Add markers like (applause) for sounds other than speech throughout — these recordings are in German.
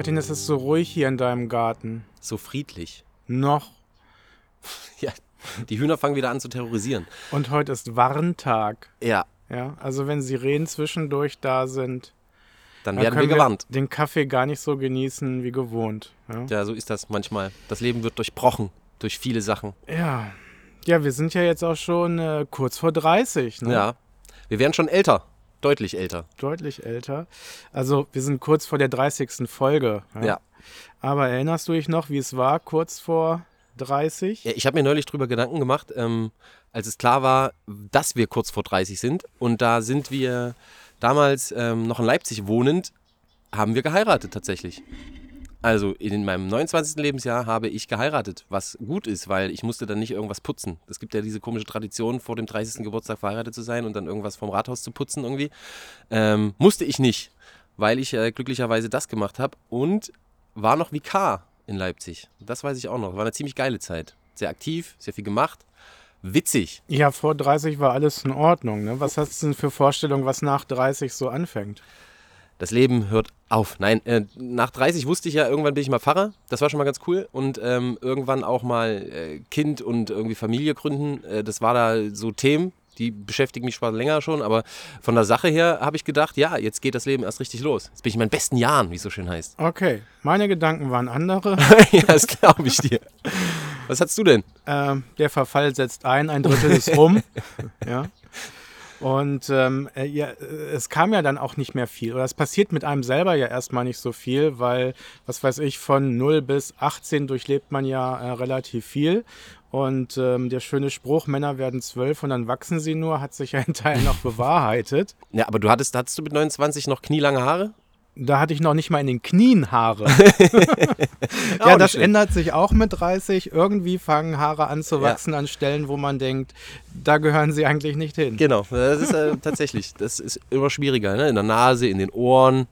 Martin, es ist so ruhig hier in deinem Garten. So friedlich. Noch. (laughs) Ja, die Hühner fangen wieder an zu terrorisieren. Und heute ist Warntag. Ja, Ja, also wenn Sirenen zwischendurch da sind, dann dann werden wir können gewarnt. den Kaffee gar nicht so genießen wie gewohnt. Ja. Ja, so ist das manchmal. Das Leben wird durchbrochen durch viele Sachen. Ja, ja wir sind ja jetzt auch schon äh, kurz vor 30. Ne? Ja. Wir werden schon älter. Deutlich älter. Deutlich älter. Also wir sind kurz vor der 30. Folge. Ja. Aber erinnerst du dich noch, wie es war kurz vor 30? Ja, ich habe mir neulich drüber Gedanken gemacht, ähm, als es klar war, dass wir kurz vor 30 sind. Und da sind wir damals ähm, noch in Leipzig wohnend, haben wir geheiratet tatsächlich. Also in meinem 29. Lebensjahr habe ich geheiratet, was gut ist, weil ich musste dann nicht irgendwas putzen. Es gibt ja diese komische Tradition, vor dem 30. Geburtstag verheiratet zu sein und dann irgendwas vom Rathaus zu putzen irgendwie. Ähm, musste ich nicht, weil ich äh, glücklicherweise das gemacht habe und war noch Vikar in Leipzig. Das weiß ich auch noch. War eine ziemlich geile Zeit. Sehr aktiv, sehr viel gemacht. Witzig. Ja, vor 30 war alles in Ordnung. Ne? Was hast du denn für Vorstellungen, was nach 30 so anfängt? Das Leben hört auf. Nein, äh, nach 30 wusste ich ja, irgendwann bin ich mal Pfarrer. Das war schon mal ganz cool. Und ähm, irgendwann auch mal äh, Kind und irgendwie Familie gründen. Äh, das war da so Themen, die beschäftigen mich zwar länger schon. Aber von der Sache her habe ich gedacht, ja, jetzt geht das Leben erst richtig los. Jetzt bin ich in meinen besten Jahren, wie es so schön heißt. Okay, meine Gedanken waren andere. (laughs) ja, das glaube ich dir. Was hast du denn? ähm, der Verfall setzt ein, ein Drittel ist rum. (laughs) ja. Und ähm, äh, ja, äh, es kam ja dann auch nicht mehr viel. Oder es passiert mit einem selber ja erstmal nicht so viel, weil, was weiß ich, von 0 bis 18 durchlebt man ja äh, relativ viel. Und ähm, der schöne Spruch, Männer werden zwölf und dann wachsen sie nur, hat sich ja in Teilen noch (laughs) bewahrheitet. Ja, aber du hattest, hattest du mit 29 noch knielange Haare? Da hatte ich noch nicht mal in den Knien Haare. (laughs) (laughs) ja, das ändert sich auch mit 30. Irgendwie fangen Haare an zu wachsen an Stellen, wo man denkt, da gehören sie eigentlich nicht hin. Genau, das ist äh, (laughs) tatsächlich, das ist immer schwieriger, ne? in der Nase, in den Ohren.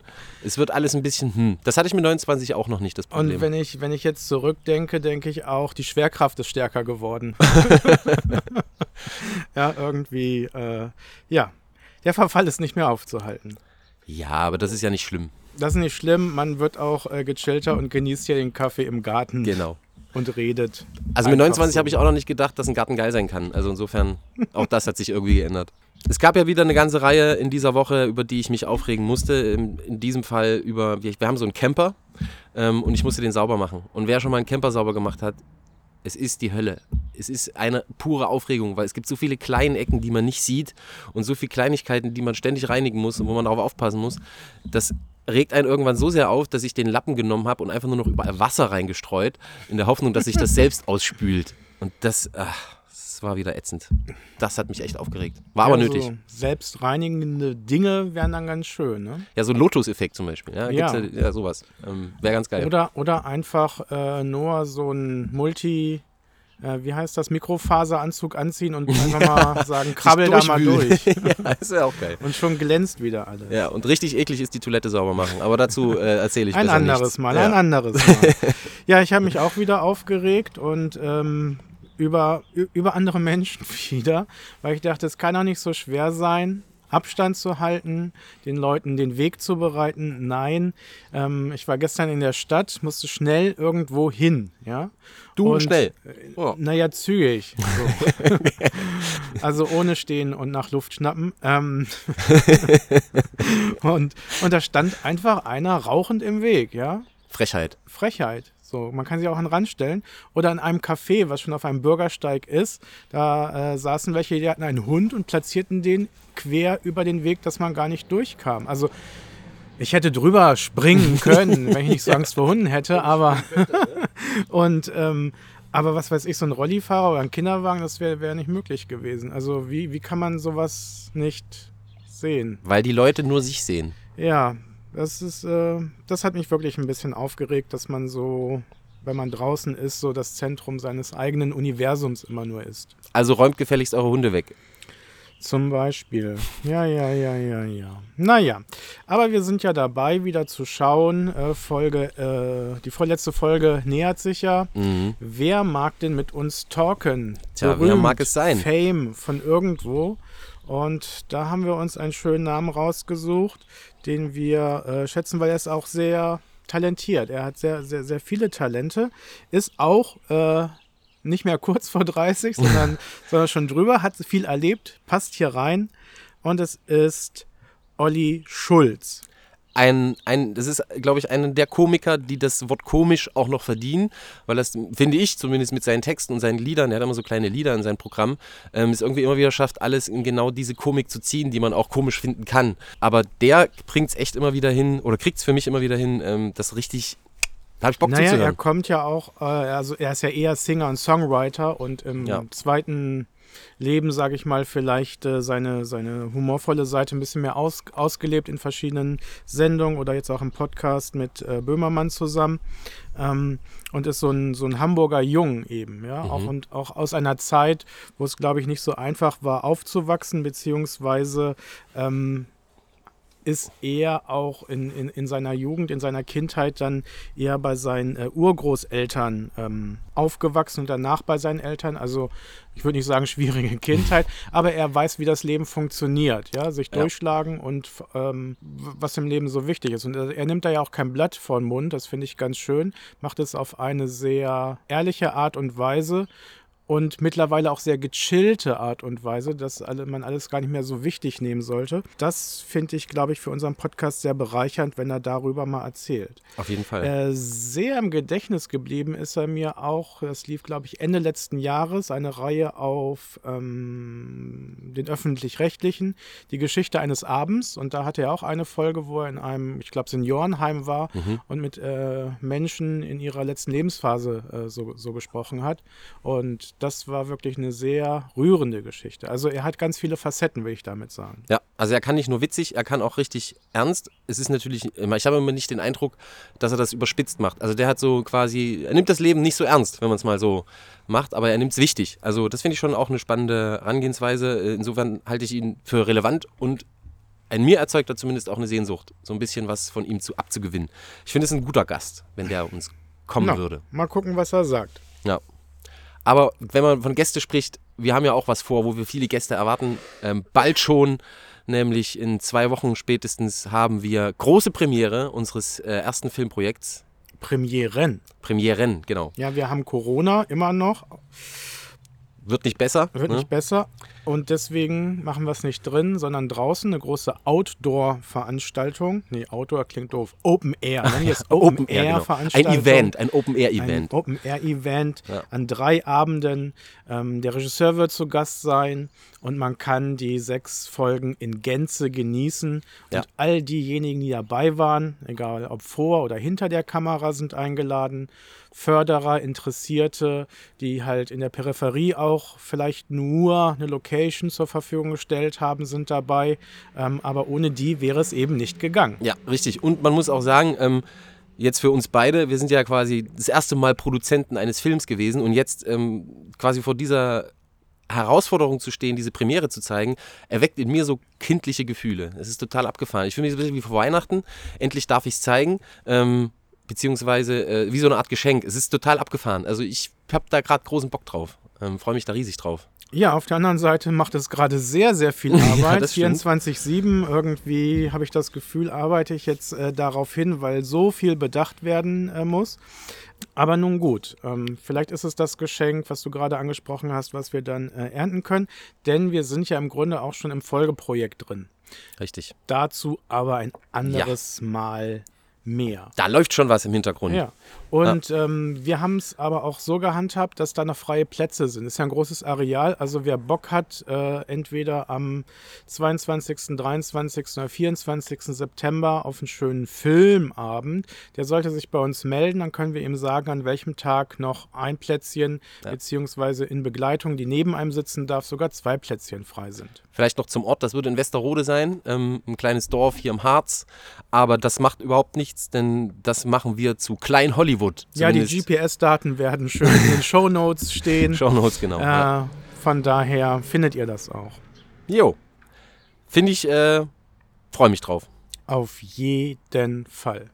Es wird alles ein bisschen, hm. Das hatte ich mit 29 auch noch nicht, das Problem. Und wenn ich, wenn ich jetzt zurückdenke, denke ich auch, die Schwerkraft ist stärker geworden. ja, irgendwie, äh, ja. Der Verfall ist nicht mehr aufzuhalten. Ja, aber das ist ja nicht schlimm. Das ist nicht schlimm, man wird auch äh, gechillter und genießt ja den Kaffee im Garten Genau. und redet. Also mit Einfach 29 so. habe ich auch noch nicht gedacht, dass ein Garten geil sein kann. Also insofern, auch das hat sich irgendwie geändert. Es gab ja wieder eine ganze Reihe in dieser Woche, über die ich mich aufregen musste. In, in diesem Fall über, wir, wir haben so einen Camper ähm, und ich musste den sauber machen. Und wer schon mal einen Camper sauber gemacht hat, es ist die Hölle. Es ist eine pure Aufregung, weil es gibt so viele kleine Ecken, die man nicht sieht und so viele Kleinigkeiten, die man ständig reinigen muss und wo man darauf aufpassen muss. Das regt einen irgendwann so sehr auf, dass ich den Lappen genommen habe und einfach nur noch überall Wasser reingestreut, in der Hoffnung, dass sich das (laughs) selbst ausspült. Und das, ach, das war wieder ätzend. Das hat mich echt aufgeregt. War aber Ja, nötig. So selbstreinigende Dinge wären dann ganz schön, ne? Ja, so ein Lotus-Effekt zum Beispiel. Ja, Ja. ja, ja sowas. Ähm, Wäre ganz geil. Oder, oder einfach äh, nur so ein Multi, äh, wie heißt das, Mikrofaseranzug anziehen und (laughs) einfach mal sagen, krabbel da mal durch. (laughs) ja, das wäre auch geil. Und schon glänzt wieder alles. Ja, und richtig eklig ist die Toilette sauber machen. Aber dazu äh, erzähle ich Ein besser anderes nichts. Mal, ja. ein anderes Mal. (laughs) ja, ich habe mich auch wieder aufgeregt und ähm, über, über andere Menschen (laughs) wieder, weil ich dachte, es kann auch nicht so schwer sein, Abstand zu halten, den Leuten den Weg zu bereiten. Nein, ähm, ich war gestern in der Stadt, musste schnell irgendwo hin, ja. Du Und, schnell. Oh. Naja, zügig. So. (laughs) also ohne stehen und nach Luft schnappen. Ähm (laughs) und, und da stand einfach einer rauchend im Weg, ja. Frechheit. Frechheit. So, man kann sich auch an den Rand stellen. Oder in einem Café, was schon auf einem Bürgersteig ist, da äh, saßen welche, die hatten einen Hund und platzierten den quer über den Weg, dass man gar nicht durchkam. Also ich hätte drüber springen (laughs) können, wenn ich nicht so Angst vor Hunden hätte, aber (laughs) und ähm, aber was weiß ich, so ein Rollifahrer oder ein Kinderwagen, das wäre wär nicht möglich gewesen. Also wie, wie kann man sowas nicht sehen? Weil die Leute nur sich sehen. Ja, das ist, äh, das hat mich wirklich ein bisschen aufgeregt, dass man so, wenn man draußen ist, so das Zentrum seines eigenen Universums immer nur ist. Also räumt gefälligst eure Hunde weg. Zum Beispiel. Ja, ja, ja, ja, ja. Naja, aber wir sind ja dabei, wieder zu schauen. Äh, Folge, äh, die vorletzte Folge nähert sich ja. Mhm. Wer mag denn mit uns talken? Tja, wer mag es sein? Fame von irgendwo. Und da haben wir uns einen schönen Namen rausgesucht, den wir äh, schätzen, weil er ist auch sehr talentiert. Er hat sehr, sehr, sehr viele Talente, ist auch äh, nicht mehr kurz vor 30, (laughs) sondern, sondern schon drüber, hat viel erlebt, passt hier rein und es ist Olli Schulz ein, ein, das ist, glaube ich, einer der Komiker, die das Wort komisch auch noch verdienen, weil das, finde ich, zumindest mit seinen Texten und seinen Liedern, er hat immer so kleine Lieder in seinem Programm, ähm, es irgendwie immer wieder schafft, alles in genau diese Komik zu ziehen, die man auch komisch finden kann. Aber der bringt es echt immer wieder hin, oder kriegt es für mich immer wieder hin, ähm, das richtig da habe ich Bock naja, zuzuhören. er kommt ja auch, äh, also er ist ja eher Singer und Songwriter und im ja. zweiten Leben, sage ich mal, vielleicht äh, seine, seine humorvolle Seite ein bisschen mehr aus, ausgelebt in verschiedenen Sendungen oder jetzt auch im Podcast mit äh, Böhmermann zusammen. Ähm, und ist so ein, so ein Hamburger Jung eben, ja, mhm. auch, und auch aus einer Zeit, wo es, glaube ich, nicht so einfach war, aufzuwachsen, beziehungsweise ähm, ist er auch in, in, in seiner Jugend, in seiner Kindheit dann eher bei seinen äh, Urgroßeltern ähm, aufgewachsen und danach bei seinen Eltern. Also ich würde nicht sagen schwierige (laughs) Kindheit, aber er weiß, wie das Leben funktioniert, ja, sich ja. durchschlagen und ähm, was im Leben so wichtig ist. Und er, er nimmt da ja auch kein Blatt vor den Mund, das finde ich ganz schön, macht es auf eine sehr ehrliche Art und Weise und mittlerweile auch sehr gechillte Art und Weise, dass man alles gar nicht mehr so wichtig nehmen sollte. Das finde ich, glaube ich, für unseren Podcast sehr bereichernd, wenn er darüber mal erzählt. Auf jeden Fall. Äh, sehr im Gedächtnis geblieben ist er mir auch, das lief, glaube ich, Ende letzten Jahres, eine Reihe auf ähm, den öffentlich-rechtlichen, die Geschichte eines Abends. Und da hatte er auch eine Folge, wo er in einem, ich glaube, Seniorenheim war mhm. und mit äh, Menschen in ihrer letzten Lebensphase äh, so, so gesprochen hat. Und das war wirklich eine sehr rührende Geschichte. Also er hat ganz viele Facetten, will ich damit sagen. Ja, also er kann nicht nur witzig, er kann auch richtig ernst. Es ist natürlich, ich habe immer nicht den Eindruck, dass er das überspitzt macht. Also der hat so quasi, er nimmt das Leben nicht so ernst, wenn man es mal so macht, aber er nimmt es wichtig. Also das finde ich schon auch eine spannende Herangehensweise. Insofern halte ich ihn für relevant und in mir erzeugt er zumindest auch eine Sehnsucht, so ein bisschen was von ihm zu abzugewinnen. Ich finde es ein guter Gast, wenn der uns kommen Na, würde. Mal gucken, was er sagt. Ja. Aber wenn man von Gäste spricht, wir haben ja auch was vor, wo wir viele Gäste erwarten. Ähm, bald schon, nämlich in zwei Wochen spätestens, haben wir große Premiere unseres äh, ersten Filmprojekts. Premieren. Premieren, genau. Ja, wir haben Corona immer noch. Wird nicht besser. Wird ne? nicht besser. Und deswegen machen wir es nicht drin, sondern draußen eine große Outdoor-Veranstaltung. Nee, Outdoor klingt doof. Open Air. Jetzt (laughs) Open, Open Air Veranstaltung. Ein Event, ein Open Air Event. Ein Open Air Event ja. an drei Abenden. Ähm, der Regisseur wird zu Gast sein und man kann die sechs Folgen in Gänze genießen. Ja. Und all diejenigen, die dabei waren, egal ob vor oder hinter der Kamera, sind eingeladen. Förderer, Interessierte, die halt in der Peripherie auch vielleicht nur eine Location zur Verfügung gestellt haben, sind dabei. Ähm, aber ohne die wäre es eben nicht gegangen. Ja, richtig. Und man muss auch sagen, ähm, jetzt für uns beide, wir sind ja quasi das erste Mal Produzenten eines Films gewesen und jetzt ähm, quasi vor dieser Herausforderung zu stehen, diese Premiere zu zeigen, erweckt in mir so kindliche Gefühle. Es ist total abgefahren. Ich fühle mich so ein bisschen wie vor Weihnachten. Endlich darf ich es zeigen. Ähm, beziehungsweise äh, wie so eine Art Geschenk. Es ist total abgefahren. Also ich habe da gerade großen Bock drauf. Ähm, Freue mich da riesig drauf. Ja, auf der anderen Seite macht es gerade sehr, sehr viel (laughs) Arbeit. ja, 24-7 irgendwie habe ich das Gefühl, arbeite ich jetzt äh, darauf hin, weil so viel bedacht werden äh, muss. Aber nun gut, ähm, vielleicht ist es das Geschenk, was du gerade angesprochen hast, was wir dann äh, ernten können. Denn wir sind ja im Grunde auch schon im Folgeprojekt drin. Richtig. Dazu aber ein anderes ja. Mal mehr. Da läuft schon was im Hintergrund. Ja. Und ja. ähm, wir haben es aber auch so gehandhabt, dass da noch freie Plätze sind. Ist ja ein großes Areal. Also wer Bock hat, äh, entweder am 22., 23. oder 24. September auf einen schönen Filmabend, der sollte sich bei uns melden. Dann können wir ihm sagen, an welchem Tag noch ein Plätzchen, ja. beziehungsweise in Begleitung, die neben einem sitzen darf, sogar zwei Plätzchen frei sind. Vielleicht noch zum Ort, das würde in Westerrode sein, ähm, ein kleines Dorf hier im Harz. Aber das macht überhaupt nichts, denn das machen wir zu Klein Hollywood. Hollywood. Zumindest. Ja, die GPS-Daten werden schön in den (laughs) Show Notes stehen. Show Notes, genau. Äh, ja. Von daher findet ihr das auch. Jo. Finde ich, äh, freue mich drauf. Auf jeden Fall.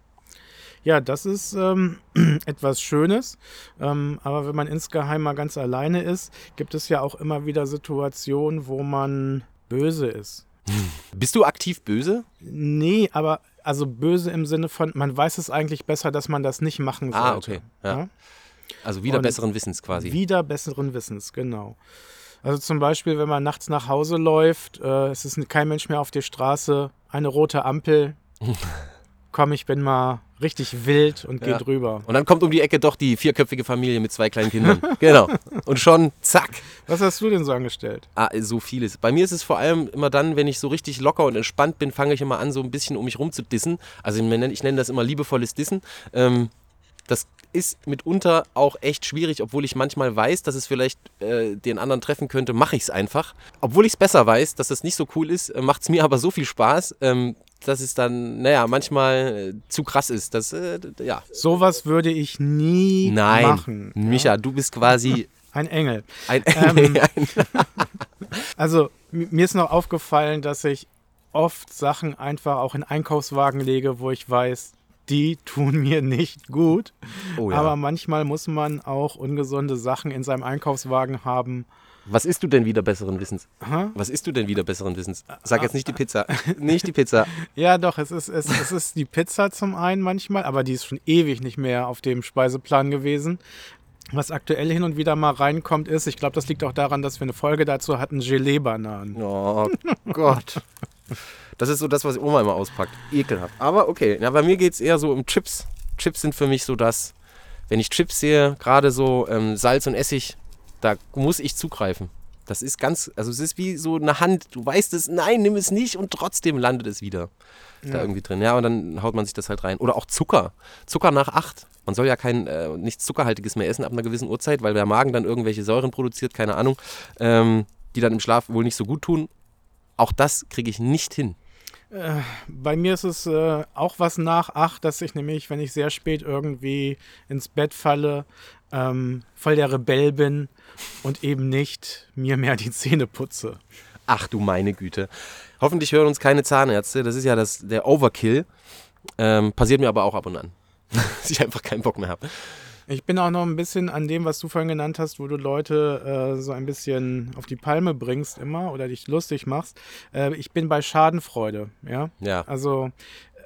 Ja, das ist ähm, (clears throat) etwas Schönes. Ähm, aber wenn man insgeheim mal ganz alleine ist, gibt es ja auch immer wieder Situationen, wo man böse ist. Bist du aktiv böse? Nee, aber also böse im Sinne von, man weiß es eigentlich besser, dass man das nicht machen sollte. Ah, okay. Ja. Also wieder Und besseren Wissens quasi. Wieder besseren Wissens, genau. Also zum Beispiel, wenn man nachts nach Hause läuft, äh, es ist kein Mensch mehr auf der Straße, eine rote Ampel. (laughs) Komm, ich bin mal richtig wild und Ja. geh drüber. Und dann kommt um die Ecke doch die vierköpfige Familie mit zwei kleinen Kindern. (laughs) genau. Und schon, zack. Was hast du denn so angestellt? Ah, so vieles. Bei mir ist es vor allem immer dann, wenn ich so richtig locker und entspannt bin, fange ich immer an, so ein bisschen um mich rum zu dissen. Also ich nenne, ich nenne das immer liebevolles Dissen. Ähm, das ist mitunter auch echt schwierig, obwohl ich manchmal weiß, dass es vielleicht äh, den anderen treffen könnte, mache ich es einfach. Obwohl ich es besser weiß, dass das nicht so cool ist, macht es mir aber so viel Spaß, ähm, dass es dann, naja, manchmal äh, zu krass ist. Das, äh, ja. Sowas würde ich nie Nein, machen. Micha, du bist quasi (laughs) Ein Engel. ein, Ähm, ein (laughs) Also m- mir ist noch aufgefallen, dass ich oft Sachen einfach auch in Einkaufswagen lege, wo ich weiß, die tun mir nicht gut. Oh ja. Aber manchmal muss man auch ungesunde Sachen in seinem Einkaufswagen haben. Was isst du denn wieder besseren Wissens? Aha. Was isst du denn wieder besseren Wissens? Sag jetzt nicht die Pizza. (laughs) nicht die Pizza. (laughs) Ja, doch, es ist, es, es ist die Pizza zum einen manchmal, aber die ist schon ewig nicht mehr auf dem Speiseplan gewesen. Was aktuell hin und wieder mal reinkommt, ist, ich glaube, das liegt auch daran, dass wir eine Folge dazu hatten, Gelee-Bananen. Oh Gott. Das ist so das, was Oma immer auspackt. Ekelhaft. Aber okay, ja, bei mir geht es eher so um Chips. Chips sind für mich so das, wenn ich Chips sehe, gerade so ähm, Salz und Essig, da muss ich zugreifen. Das ist ganz, also es ist wie so eine Hand. Du weißt es, nein, nimm es nicht und trotzdem landet es wieder da irgendwie drin. Ja, und dann haut man sich das halt rein. Oder auch Zucker. Zucker nach acht. Man soll ja kein, äh, nichts Zuckerhaltiges mehr essen ab einer gewissen Uhrzeit, weil der Magen dann irgendwelche Säuren produziert, keine Ahnung, ähm, die dann im Schlaf wohl nicht so gut tun. Auch das kriege ich nicht hin. Bei mir ist es äh, auch was nach acht, dass ich nämlich, wenn ich sehr spät irgendwie ins Bett falle, ähm, voll der Rebell bin und eben nicht mir mehr die Zähne putze. Ach du meine Güte. Hoffentlich hören uns keine Zahnärzte. Das ist ja das, der Overkill. Ähm, passiert mir aber auch ab und an. (laughs) Dass ich einfach keinen Bock mehr habe. Ich bin auch noch ein bisschen an dem, was du vorhin genannt hast, wo du Leute äh, so ein bisschen auf die Palme bringst immer oder dich lustig machst. Äh, ich bin bei Schadenfreude, ja. Ja. Also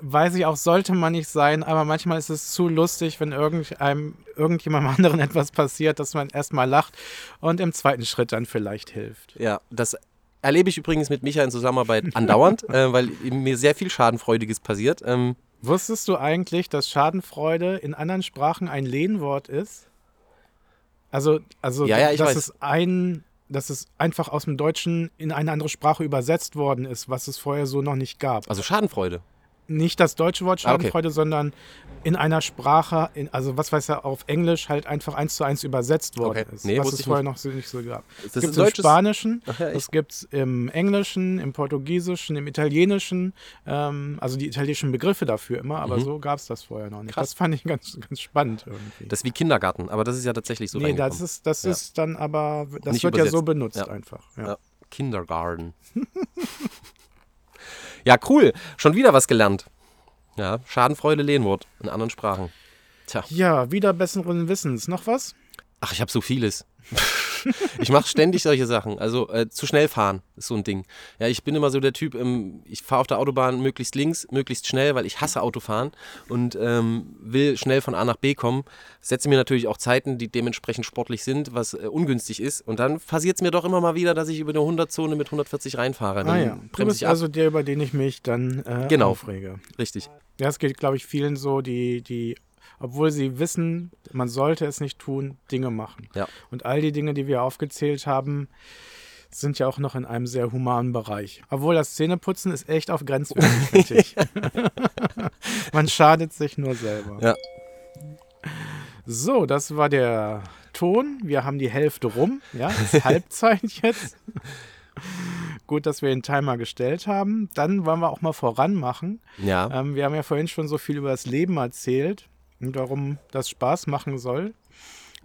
weiß ich auch, sollte man nicht sein, aber manchmal ist es zu lustig, wenn irgendeinem, irgendjemandem (laughs) anderen etwas passiert, dass man erstmal lacht und im zweiten Schritt dann vielleicht hilft. Ja, das erlebe ich übrigens mit Micha in Zusammenarbeit (laughs) andauernd, äh, weil mir sehr viel Schadenfreudiges passiert. Ähm, Wusstest du eigentlich, dass Schadenfreude in anderen Sprachen ein Lehnwort ist? Also, also Ja, ja, dass weiß. es ein, dass es einfach aus dem Deutschen in eine andere Sprache übersetzt worden ist, was es vorher so noch nicht gab. also Schadenfreude. Nicht das deutsche Wort Ah, okay. Schadenfreude, sondern in einer Sprache, in, also was weiß ja auf Englisch halt einfach eins zu eins übersetzt worden Okay. ist, Nee, was es vorher noch so, nicht so gab. Das gibt im deutsches- Spanischen, Ach ja, gibt es im Englischen, im Portugiesischen, im Italienischen, ähm, also die italienischen Begriffe dafür immer, aber so gab es das vorher noch nicht. Mhm. Krass. Das fand ich ganz, ganz spannend irgendwie. Das ist wie Kindergarten, aber das ist ja tatsächlich so nee, das ist, das Ja. ist dann aber, das Nicht wird ja so übersetzt. benutzt Ja. einfach. Kindergarten. (laughs) ja, cool. Schon wieder was gelernt. Ja, Schadenfreude, Lehnwort in anderen Sprachen. Tja. ja, wieder besseren Wissens. Noch was? Ach, ich habe so vieles. (laughs) (laughs) ich mache ständig solche Sachen. Also äh, zu schnell fahren ist so ein Ding. Ja, ich bin immer so der Typ, ähm, ich fahre auf der Autobahn möglichst links, möglichst schnell, weil ich hasse Autofahren und ähm, will schnell von A nach B kommen. Setze mir natürlich auch Zeiten, die dementsprechend sportlich sind, was äh, ungünstig ist. Und dann passiert es mir doch immer mal wieder, dass ich über eine 100-Zone mit 140 reinfahre. Dann Ah ja, du bist also der, über den ich mich dann äh, Genau. aufrege. Richtig. Ja, es geht, glaube ich, vielen so, die, die, obwohl sie wissen, man sollte es nicht tun, Dinge machen. Ja. Und all die Dinge, die wir aufgezählt haben, sind ja auch noch in einem sehr humanen Bereich. Obwohl das Zähneputzen ist echt auf grenzwertig, (laughs) (laughs) man schadet sich nur selber. Ja. So, das war der Ton. Wir haben die Hälfte rum. Ja, es ist (laughs) Halbzeit jetzt. Gut, dass wir den Timer gestellt haben. Dann wollen wir auch mal voran machen. Ja. Ähm, wir haben ja vorhin schon so viel über das Leben erzählt und warum das Spaß machen soll.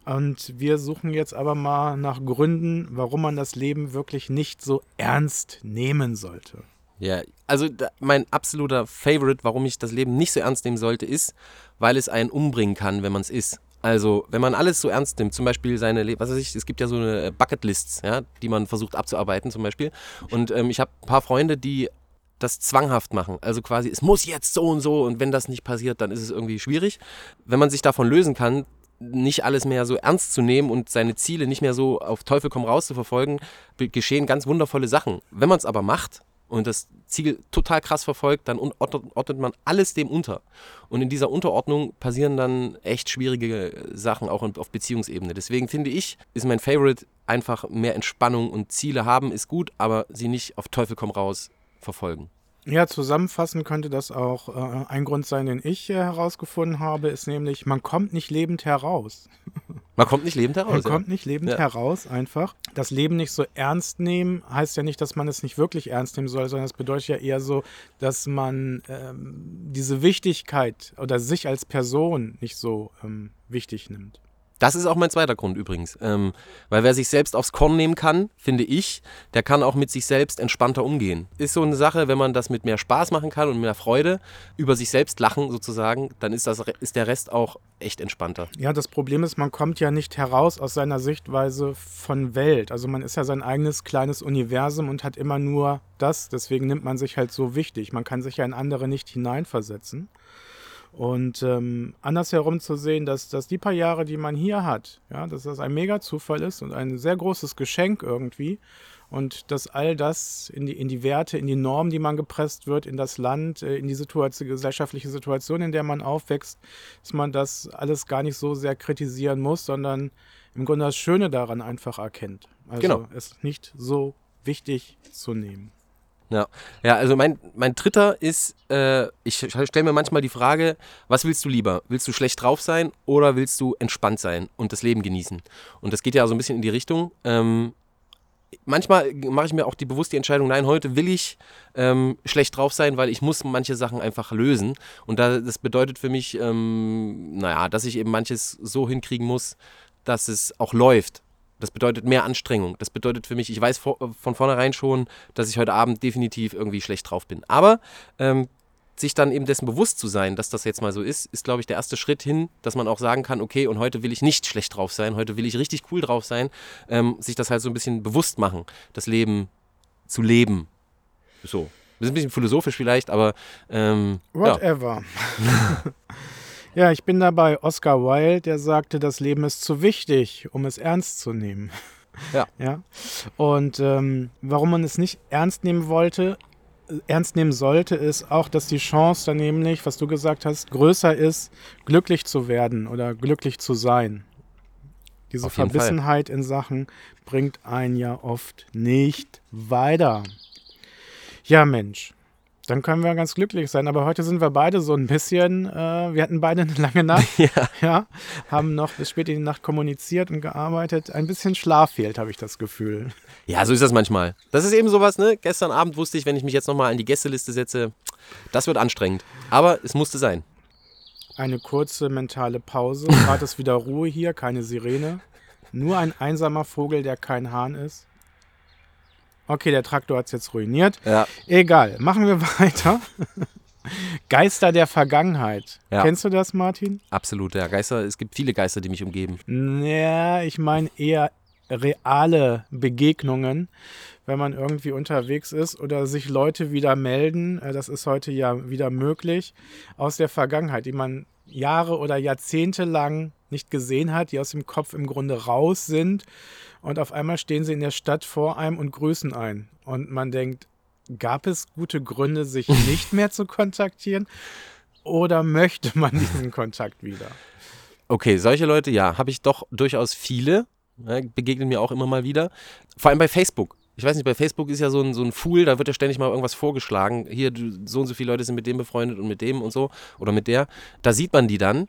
Und wir suchen jetzt aber mal nach Gründen, warum man das Leben wirklich nicht so ernst nehmen sollte. Ja, also da, mein absoluter Favorite, warum ich das Leben nicht so ernst nehmen sollte, ist, weil es einen umbringen kann, wenn man es ist. Also, wenn man alles so ernst nimmt, zum Beispiel seine, was weiß ich, es gibt ja so eine Bucketlists, ja, die man versucht abzuarbeiten zum Beispiel. Und ähm, ich habe ein paar Freunde, die das zwanghaft machen. Also quasi, es muss jetzt so und so und wenn das nicht passiert, dann ist es irgendwie schwierig. Wenn man sich davon lösen kann, nicht alles mehr so ernst zu nehmen und seine Ziele nicht mehr so auf Teufel komm raus zu verfolgen, geschehen ganz wundervolle Sachen. Wenn man es aber macht und das Ziel total krass verfolgt, dann ordnet man alles dem unter. Und in dieser Unterordnung passieren dann echt schwierige Sachen, auch auf Beziehungsebene. Deswegen finde ich, ist mein Favorite einfach mehr Entspannung und Ziele haben, ist gut, aber sie nicht auf Teufel komm raus verfolgen. Ja, zusammenfassend könnte das auch äh, ein Grund sein, den ich äh, herausgefunden habe, ist nämlich, man kommt nicht lebend heraus. (laughs) Man kommt nicht lebend heraus. Man ja. kommt nicht lebend ja. heraus, einfach. Das Leben nicht so ernst nehmen, heißt ja nicht, dass man es nicht wirklich ernst nehmen soll, sondern es bedeutet ja eher so, dass man ähm, diese Wichtigkeit oder sich als Person nicht so ähm, wichtig nimmt. Das ist auch mein zweiter Grund übrigens. Ähm, weil wer sich selbst aufs Korn nehmen kann, finde ich, der kann auch mit sich selbst entspannter umgehen. Ist so eine Sache, wenn man das mit mehr Spaß machen kann und mehr Freude, über sich selbst lachen sozusagen, dann ist, das, ist der Rest auch echt entspannter. Ja, das Problem ist, man kommt ja nicht heraus aus seiner Sichtweise von Welt. Also man ist ja sein eigenes kleines Universum und hat immer nur das. Deswegen nimmt man sich halt so wichtig. Man kann sich ja in andere nicht hineinversetzen. Und ähm, andersherum zu sehen, dass, dass die paar Jahre, die man hier hat, ja, dass das ein Mega-Zufall ist und ein sehr großes Geschenk irgendwie. Und dass all das in die, in die Werte, in die Normen, die man gepresst wird, in das Land, äh, in die Situation, gesellschaftliche Situation, in der man aufwächst, dass man das alles gar nicht so sehr kritisieren muss, sondern im Grunde das Schöne daran einfach erkennt. Also genau. es nicht so wichtig zu nehmen. Ja, ja also mein, mein dritter ist, äh, ich stelle mir manchmal die Frage, was willst du lieber? Willst du schlecht drauf sein oder willst du entspannt sein und das Leben genießen? Und das geht ja so ein bisschen in die Richtung. Ähm, manchmal mache ich mir auch die bewusste Entscheidung, nein, heute will ich ähm, schlecht drauf sein, weil ich muss manche Sachen einfach lösen. Und da, das bedeutet für mich, ähm, naja, dass ich eben manches so hinkriegen muss, dass es auch läuft. Das bedeutet mehr Anstrengung. Das bedeutet für mich, ich weiß von vornherein schon, dass ich heute Abend definitiv irgendwie schlecht drauf bin. Aber ähm, sich dann eben dessen bewusst zu sein, dass das jetzt mal so ist, ist, glaube ich, der erste Schritt hin, dass man auch sagen kann, okay, und heute will ich nicht schlecht drauf sein, heute will ich richtig cool drauf sein, ähm, sich das halt so ein bisschen bewusst machen, das Leben zu leben. So. Das ist ein bisschen philosophisch vielleicht, aber ähm, Whatever. Ja. (laughs) Ja, ich bin dabei Oscar Wilde, der sagte, das Leben ist zu wichtig, um es ernst zu nehmen. Ja. (laughs) ja? Und ähm, warum man es nicht ernst nehmen wollte, ernst nehmen sollte, ist auch, dass die Chance dann nämlich, was du gesagt hast, größer ist, glücklich zu werden oder glücklich zu sein. Diese Verbissenheit Fall. in Sachen bringt einen ja oft nicht weiter. Ja, Mensch. Dann können wir ganz glücklich sein. Aber heute sind wir beide so ein bisschen, äh, wir hatten beide eine lange Nacht. (laughs) ja. ja. Haben noch bis spät in die Nacht kommuniziert und gearbeitet. Ein bisschen Schlaf fehlt, habe ich das Gefühl. Ja, so ist das manchmal. Das ist eben sowas, ne? Gestern Abend wusste ich, wenn ich mich jetzt nochmal an die Gästeliste setze, das wird anstrengend. Aber es musste sein. Eine kurze mentale Pause. (laughs) Gerade ist wieder Ruhe hier, keine Sirene. Nur ein einsamer Vogel, der kein Hahn ist. Okay, der Traktor hat es jetzt ruiniert. Ja. Egal, machen wir (laughs) weiter. Geister der Vergangenheit. Ja. Kennst du das, Martin? Absolut, ja. Geister, es gibt viele Geister, die mich umgeben. Ja, ich meine eher reale Begegnungen, wenn man irgendwie unterwegs ist oder sich Leute wieder melden. Äh, das ist heute ja wieder möglich aus der Vergangenheit, die man Jahre oder Jahrzehnte lang nicht gesehen hat, die aus dem Kopf im Grunde raus sind und auf einmal stehen sie in der Stadt vor einem und grüßen einen. Und man denkt, gab es gute Gründe, sich (laughs) nicht mehr zu kontaktieren? Oder möchte man diesen (laughs) Kontakt wieder? Okay, solche Leute, ja, habe ich doch durchaus viele. Ja, begegnen mir auch immer mal wieder. Vor allem bei Facebook. Ich weiß nicht, bei Facebook ist ja so ein, so ein Fool, da wird ja ständig mal irgendwas vorgeschlagen. Hier, so und so viele Leute sind mit dem befreundet und mit dem und so oder mit der. Da sieht man die dann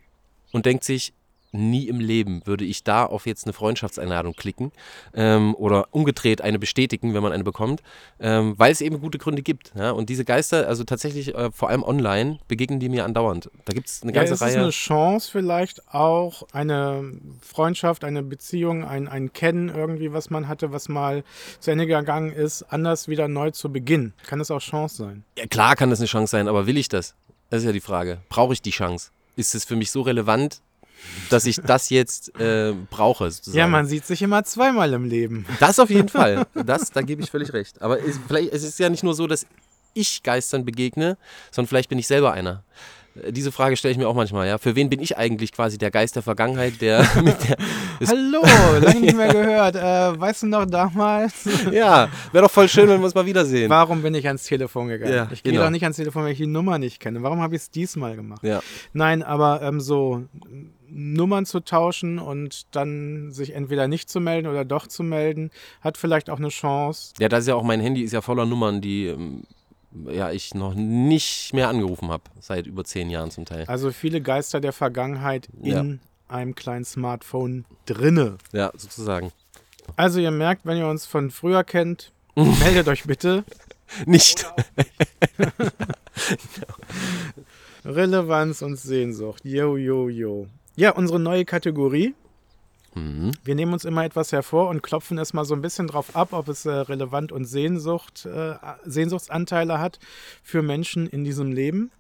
und denkt sich, nie im Leben würde ich da auf jetzt eine Freundschaftseinladung klicken ähm, oder umgedreht eine bestätigen, wenn man eine bekommt, ähm, weil es eben gute Gründe gibt. Ja? Und diese Geister, also tatsächlich äh, vor allem online, begegnen die mir andauernd. Da gibt es eine ganze ja, es Reihe. Es ist eine Chance vielleicht auch, eine Freundschaft, eine Beziehung, ein, ein Kennen irgendwie, was man hatte, was mal zu Ende gegangen ist, anders wieder neu zu beginnen. Kann das auch Chance sein? Ja, klar kann das eine Chance sein, aber will ich das? Das ist ja die Frage. Brauche ich die Chance? Ist es für mich so relevant, dass ich das jetzt äh, brauche. Sozusagen. Ja, man sieht sich immer zweimal im Leben. Das auf jeden Fall. (laughs) Das, da gebe ich völlig recht. Aber es, vielleicht, es ist ja nicht nur so, dass ich Geistern begegne, sondern vielleicht bin ich selber einer. Äh, Diese Frage stelle ich mir auch manchmal, ja. Für wen bin ich eigentlich quasi der Geist der Vergangenheit, der (laughs) mit der. Hallo, lange nicht mehr gehört. Äh, weißt du noch damals? (laughs) ja, wäre doch voll schön, wenn wir uns mal wiedersehen. Warum bin ich ans Telefon gegangen? Ja, ich gehe genau. doch nicht ans Telefon, wenn ich die Nummer nicht kenne. Warum habe ich es diesmal gemacht? Ja. Nein, aber ähm, so Nummern zu tauschen und dann sich entweder nicht zu melden oder doch zu melden, hat vielleicht auch eine Chance. ja, das ist ja auch mein Handy, ist ja voller Nummern, die ähm, ja, ich noch nicht mehr angerufen habe, seit über zehn Jahren zum Teil. Also viele Geister der Vergangenheit Ja. in einem kleinen Smartphone drinne. Ja, sozusagen. Also ihr merkt, wenn ihr uns von früher kennt, (laughs) meldet euch bitte. Nicht. (laughs) Relevanz und Sehnsucht. Yo, yo, yo. Ja, unsere neue Kategorie. Mhm. Wir nehmen uns immer etwas hervor und klopfen es mal so ein bisschen drauf ab, ob es äh, relevant und Sehnsucht, äh, Sehnsuchtsanteile hat für Menschen in diesem Leben.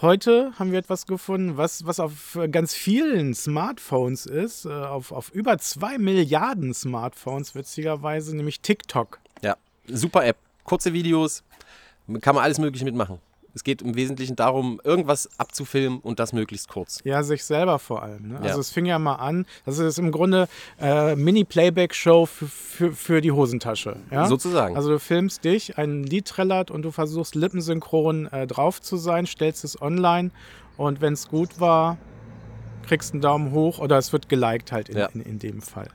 Heute haben wir etwas gefunden, was, was auf ganz vielen Smartphones ist, äh, auf, auf über zwei Milliarden Smartphones witzigerweise, nämlich TikTok. Ja, super App. Kurze Videos, kann man alles Mögliche mitmachen. Es geht im Wesentlichen darum, irgendwas abzufilmen und das möglichst kurz. Ja, sich selber vor allem. Ne? Ja. Also es fing ja mal an, das ist im Grunde äh, Mini-Playback-Show für, für, für die Hosentasche. Ja? Sozusagen. Also du filmst dich, ein Lied trällert und du versuchst lippensynchron äh, drauf zu sein, stellst es online und wenn es gut war, kriegst einen Daumen hoch oder es wird geliked halt in, Ja. in, in dem Fall.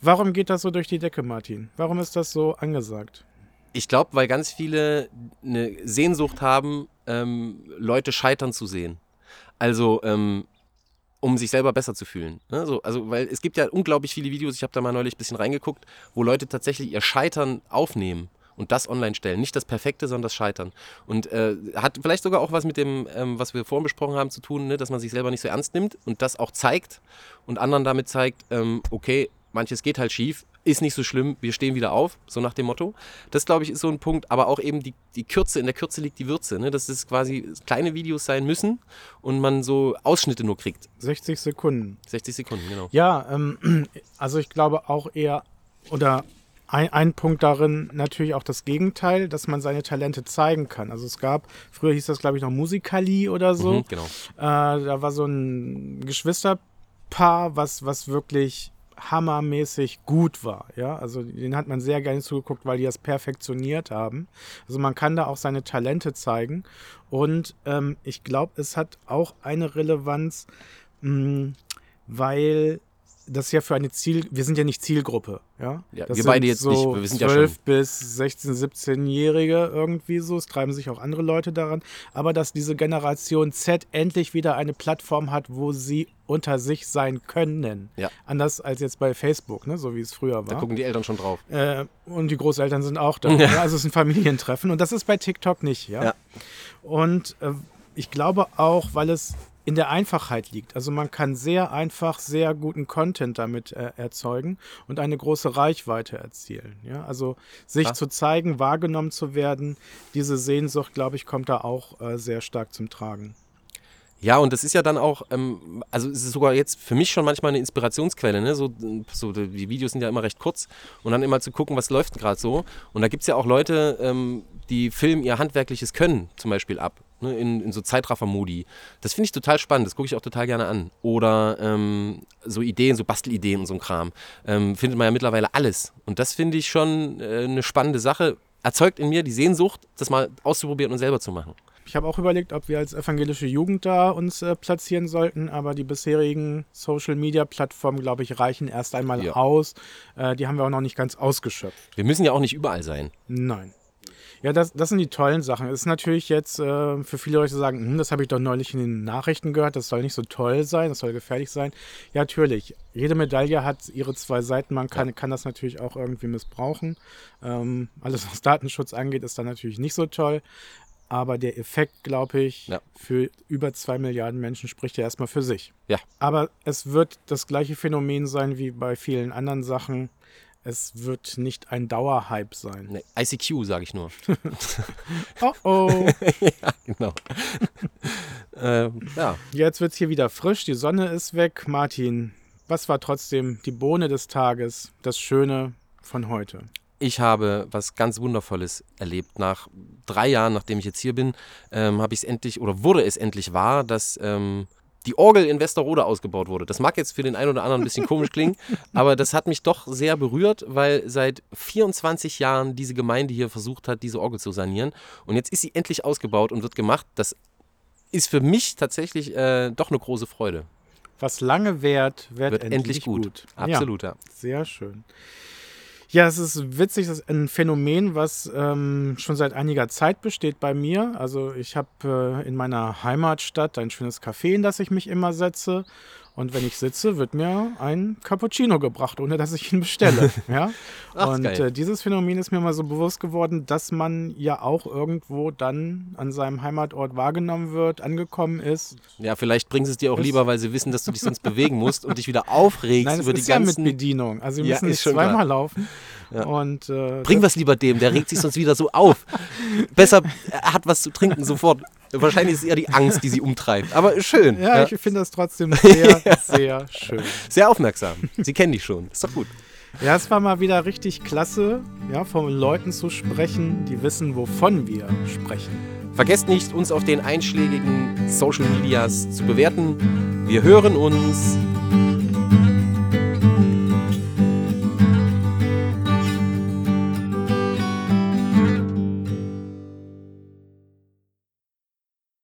Warum geht das so durch die Decke, Martin? Warum ist das so angesagt? Ich glaube, weil ganz viele eine Sehnsucht haben, ähm, Leute scheitern zu sehen. Also, ähm, um sich selber besser zu fühlen. Ne? So, also, weil es gibt ja unglaublich viele Videos, ich habe da mal neulich ein bisschen reingeguckt, wo Leute tatsächlich ihr Scheitern aufnehmen und das online stellen. Nicht das Perfekte, sondern das Scheitern. Und äh, hat vielleicht sogar auch was mit dem, ähm, was wir vorhin besprochen haben, zu tun, ne? dass man sich selber nicht so ernst nimmt und das auch zeigt und anderen damit zeigt, ähm, okay, manches geht halt schief, ist nicht so schlimm, wir stehen wieder auf, so nach dem Motto. Das, glaube ich, ist so ein Punkt, aber auch eben die, die Kürze, in der Kürze liegt die Würze, ne? dass es quasi kleine Videos sein müssen und man so Ausschnitte nur kriegt. 60 Sekunden. 60 Sekunden, genau. Ja, ähm, (clears throat) also ich glaube auch eher, oder ein, ein Punkt darin natürlich auch das Gegenteil, dass man seine Talente zeigen kann. Also es gab, früher hieß das glaube ich noch Musikali oder so. Mhm, genau. Äh, da war so ein Geschwisterpaar, was, was wirklich hammermäßig gut war. Ja, also den hat man sehr gerne zugeguckt, weil die das perfektioniert haben. Also man kann da auch seine Talente zeigen. Und ähm, ich glaube, es hat auch eine Relevanz, mh, weil das ja für eine Ziel, wir sind ja nicht Zielgruppe, ja. Ja, das wir beide sind jetzt nicht, so wir sind ja 12 schon- bis 16, 17-Jährige irgendwie so. Es treiben sich auch andere Leute daran. Aber dass diese Generation Z endlich wieder eine Plattform hat, wo sie unter sich sein können. Ja. Anders als jetzt bei Facebook, ne? so wie es früher Da war. gucken die Eltern schon drauf. Äh, und die Großeltern sind auch da. (laughs) Ja. Also es ist ein Familientreffen und das ist bei TikTok nicht. Ja. Ja. Und äh, ich glaube auch, weil es in der Einfachheit liegt. Also man kann sehr einfach sehr guten Content damit äh, erzeugen und eine große Reichweite erzielen. Ja? Also sich Klar. zu zeigen, wahrgenommen zu werden, diese Sehnsucht, glaube ich, kommt da auch äh, sehr stark zum Tragen. Ja, und das ist ja dann auch, ähm, also es ist sogar jetzt für mich schon manchmal eine Inspirationsquelle. Ne? So, so, die Videos sind ja immer recht kurz und dann immer zu gucken, was läuft gerade so. Und da gibt es ja auch Leute, ähm, die filmen ihr handwerkliches Können zum Beispiel ab. Ne? In, in so Zeitraffer-Modi. Das finde ich total spannend, das gucke ich auch total gerne an. Oder ähm, so Ideen, so Bastelideen und so ein Kram. Ähm, findet man ja mittlerweile alles. Und das finde ich schon äh, eine spannende Sache. Erzeugt in mir die Sehnsucht, das mal auszuprobieren und selber zu machen. Ich habe auch überlegt, ob wir als evangelische Jugend da uns äh, platzieren sollten, aber die bisherigen Social-Media-Plattformen, glaube ich, reichen erst einmal Ja. aus. Äh, die haben wir auch noch nicht ganz ausgeschöpft. Wir müssen ja auch nicht überall sein. Nein. Ja, das, das sind die tollen Sachen. Es ist natürlich jetzt äh, für viele Leute sagen, hm, das habe ich doch neulich in den Nachrichten gehört, das soll nicht so toll sein, das soll gefährlich sein. Ja, natürlich. Jede Medaille hat ihre zwei Seiten. Man kann, kann das natürlich auch irgendwie missbrauchen. Ähm, alles, was Datenschutz angeht, ist dann natürlich nicht so toll. Aber der Effekt, glaube ich, Ja. für über zwei Milliarden Menschen spricht ja erstmal für sich. Ja. Aber es wird das gleiche Phänomen sein wie bei vielen anderen Sachen. Es wird nicht ein Dauerhype sein. Ne, ICQ, sage ich nur. (laughs) Oh oh. (laughs) ja, genau. (laughs) äh, ja, Jetzt wird es hier wieder frisch, die Sonne ist weg. Martin, was war trotzdem die Bohne des Tages, das Schöne von heute? Ich habe was ganz Wundervolles erlebt. Nach drei Jahren, nachdem ich jetzt hier bin, ähm, habe ich es endlich oder wurde es endlich wahr, dass ähm, die Orgel in Westerrode ausgebaut wurde. Das mag jetzt für den einen oder anderen ein bisschen komisch klingen, (laughs) aber das hat mich doch sehr berührt, weil seit 24 Jahren diese Gemeinde hier versucht hat, diese Orgel zu sanieren. Und jetzt ist sie endlich ausgebaut und wird gemacht. Das ist für mich tatsächlich äh, doch eine große Freude. Was lange währt, wird, Wird endlich, endlich gut. gut. Absolut, ja. Sehr schön. Ja, es ist witzig, das ist ein Phänomen, was ähm, schon seit einiger Zeit besteht bei mir. Also ich habe äh, in meiner Heimatstadt ein schönes Café, in das ich mich immer setze. Und wenn ich sitze, wird mir ein Cappuccino gebracht, ohne dass ich ihn bestelle. (laughs) ja? Ach, Und äh, dieses Phänomen ist mir mal so bewusst geworden, dass man ja auch irgendwo dann an seinem Heimatort wahrgenommen wird, angekommen ist. Ja, vielleicht bringen sie es dir auch lieber, weil sie wissen, dass du dich sonst bewegen musst und dich wieder (laughs) aufregst Nein, über die ist ja mit ganzen. Bedienung. Also wir Ja, müssen nicht zweimal klar. laufen. Ja. Und, äh, Bring was lieber dem, der regt sich sonst wieder so auf. (laughs) Besser, er hat was zu trinken sofort. Wahrscheinlich ist es eher die Angst, die sie umtreibt. Aber schön. Ja, Ja, ich finde das trotzdem sehr, (laughs) sehr schön. Sehr aufmerksam. Sie kennen dich schon. Ist doch gut. Ja, es war mal wieder richtig klasse, ja, von Leuten zu sprechen, die wissen, wovon wir sprechen. Vergesst nicht, uns auf den einschlägigen Social Medias zu bewerten. Wir hören uns.